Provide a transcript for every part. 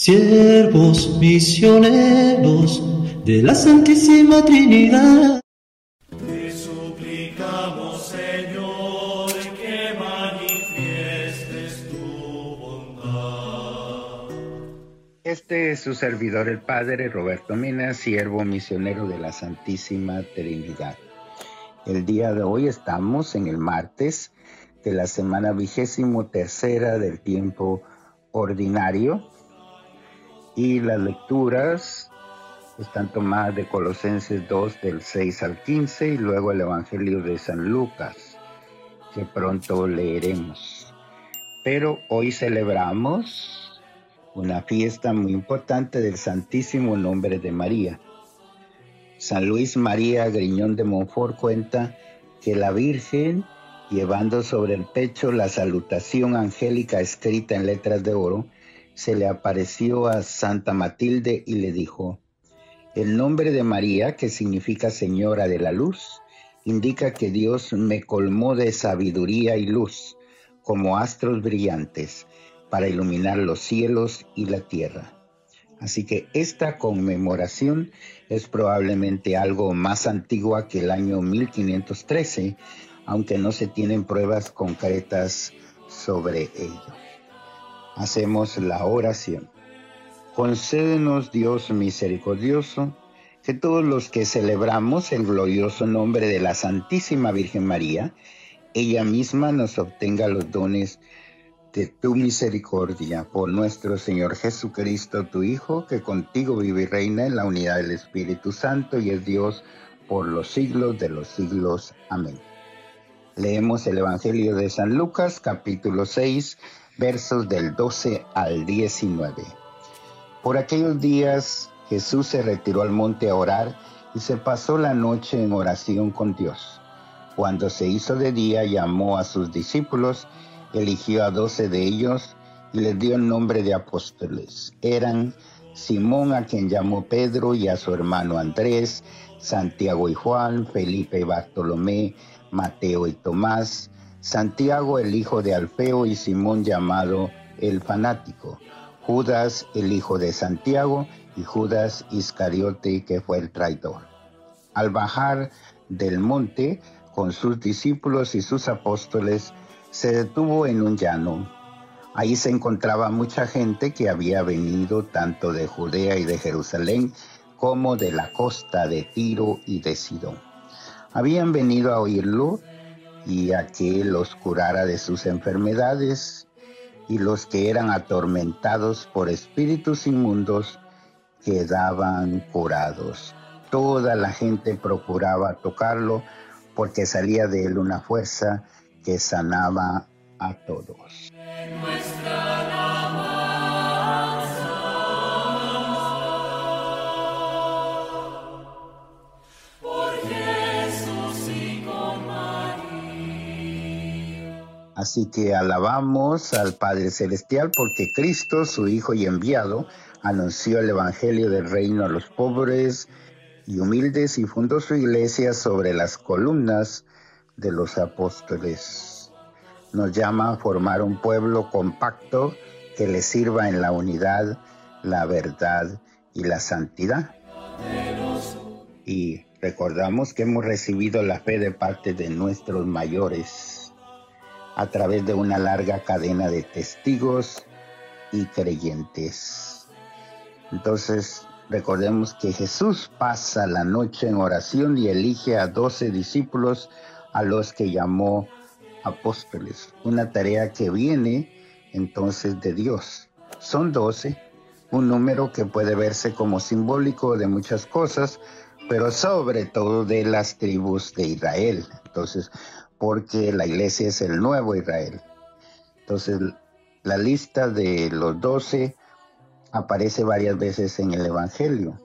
siervos misioneros de la Santísima Trinidad. Te suplicamos, Señor, que manifiestes tu bondad. Este es su servidor, el Padre Roberto Mina, siervo misionero de la Santísima Trinidad. El día de hoy estamos en el martes de la semana vigésimo tercera del tiempo ordinario y las lecturas están tomadas de Colosenses 2 del 6 al 15 y luego el Evangelio de San Lucas, que pronto leeremos. Pero hoy celebramos una fiesta muy importante del Santísimo Nombre de María. San Luis María Griñón de Montfort cuenta que la Virgen, llevando sobre el pecho la salutación angélica escrita en letras de oro, se le apareció a Santa Matilde y le dijo, el nombre de María, que significa Señora de la Luz, indica que Dios me colmó de sabiduría y luz, como astros brillantes, para iluminar los cielos y la tierra. Así que esta conmemoración es probablemente algo más antigua que el año 1513, aunque no se tienen pruebas concretas sobre ello. Hacemos la oración. Concédenos, Dios misericordioso, que todos los que celebramos el glorioso nombre de la Santísima Virgen María, ella misma nos obtenga los dones de tu misericordia por nuestro Señor Jesucristo, tu Hijo, que contigo vive y reina en la unidad del Espíritu Santo y es Dios por los siglos de los siglos. Amén. Leemos el Evangelio de San Lucas, capítulo 6, versos del 12 al 19. Por aquellos días Jesús se retiró al monte a orar y se pasó la noche en oración con Dios. Cuando se hizo de día llamó a sus discípulos, eligió a doce de ellos y les dio el nombre de apóstoles. Eran Simón a quien llamó Pedro y a su hermano Andrés, Santiago y Juan, Felipe y Bartolomé, Mateo y Tomás, Santiago el hijo de Alfeo y Simón llamado el fanático, Judas el hijo de Santiago y Judas Iscariote que fue el traidor. Al bajar del monte con sus discípulos y sus apóstoles, se detuvo en un llano. Ahí se encontraba mucha gente que había venido tanto de Judea y de Jerusalén como de la costa de Tiro y de Sidón. Habían venido a oírlo y a que los curara de sus enfermedades, y los que eran atormentados por espíritus inmundos quedaban curados. Toda la gente procuraba tocarlo porque salía de él una fuerza que sanaba a todos. Así que alabamos al Padre Celestial porque Cristo, su Hijo y enviado, anunció el Evangelio del Reino a los pobres y humildes y fundó su iglesia sobre las columnas de los apóstoles. Nos llama a formar un pueblo compacto que le sirva en la unidad, la verdad y la santidad. Y recordamos que hemos recibido la fe de parte de nuestros mayores a través de una larga cadena de testigos y creyentes. Entonces, recordemos que Jesús pasa la noche en oración y elige a doce discípulos a los que llamó apóstoles, una tarea que viene entonces de Dios. Son doce, un número que puede verse como simbólico de muchas cosas, pero sobre todo de las tribus de Israel. Entonces, porque la iglesia es el nuevo Israel. Entonces, la lista de los doce aparece varias veces en el Evangelio,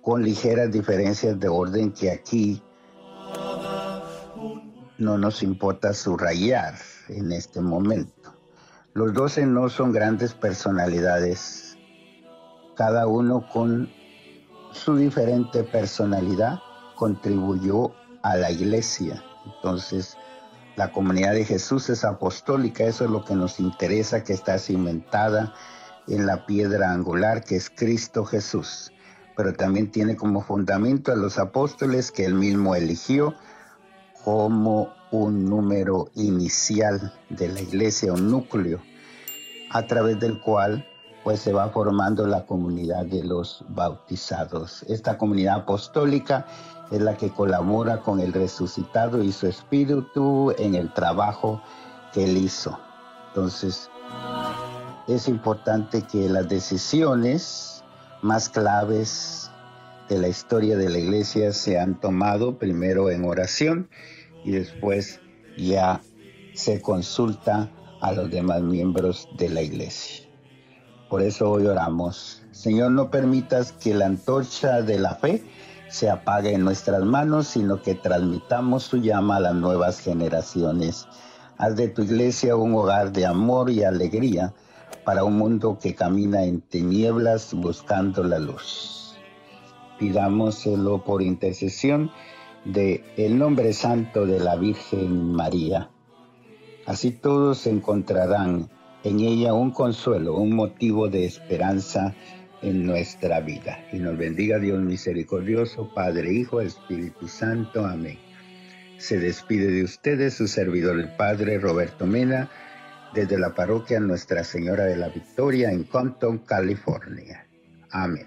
con ligeras diferencias de orden que aquí no nos importa subrayar en este momento. Los doce no son grandes personalidades, cada uno con su diferente personalidad contribuyó a la iglesia entonces, la comunidad de Jesús es apostólica, eso es lo que nos interesa, que está cimentada en la piedra angular que es Cristo Jesús, pero también tiene como fundamento a los apóstoles que él mismo eligió como un número inicial de la iglesia, un núcleo, a través del cual pues se va formando la comunidad de los bautizados. Esta comunidad apostólica es la que colabora con el resucitado y su espíritu en el trabajo que él hizo. Entonces, es importante que las decisiones más claves de la historia de la iglesia se han tomado primero en oración y después ya se consulta a los demás miembros de la iglesia. Por eso hoy oramos. Señor, no permitas que la antorcha de la fe se apague en nuestras manos, sino que transmitamos su llama a las nuevas generaciones. Haz de tu iglesia un hogar de amor y alegría para un mundo que camina en tinieblas buscando la luz. Pidámoselo por intercesión de el nombre santo de la Virgen María. Así todos encontrarán en ella un consuelo, un motivo de esperanza en nuestra vida. Y nos bendiga Dios misericordioso, Padre, Hijo, Espíritu Santo. Amén. Se despide de ustedes su servidor el Padre Roberto Mena desde la parroquia Nuestra Señora de la Victoria en Compton, California. Amén.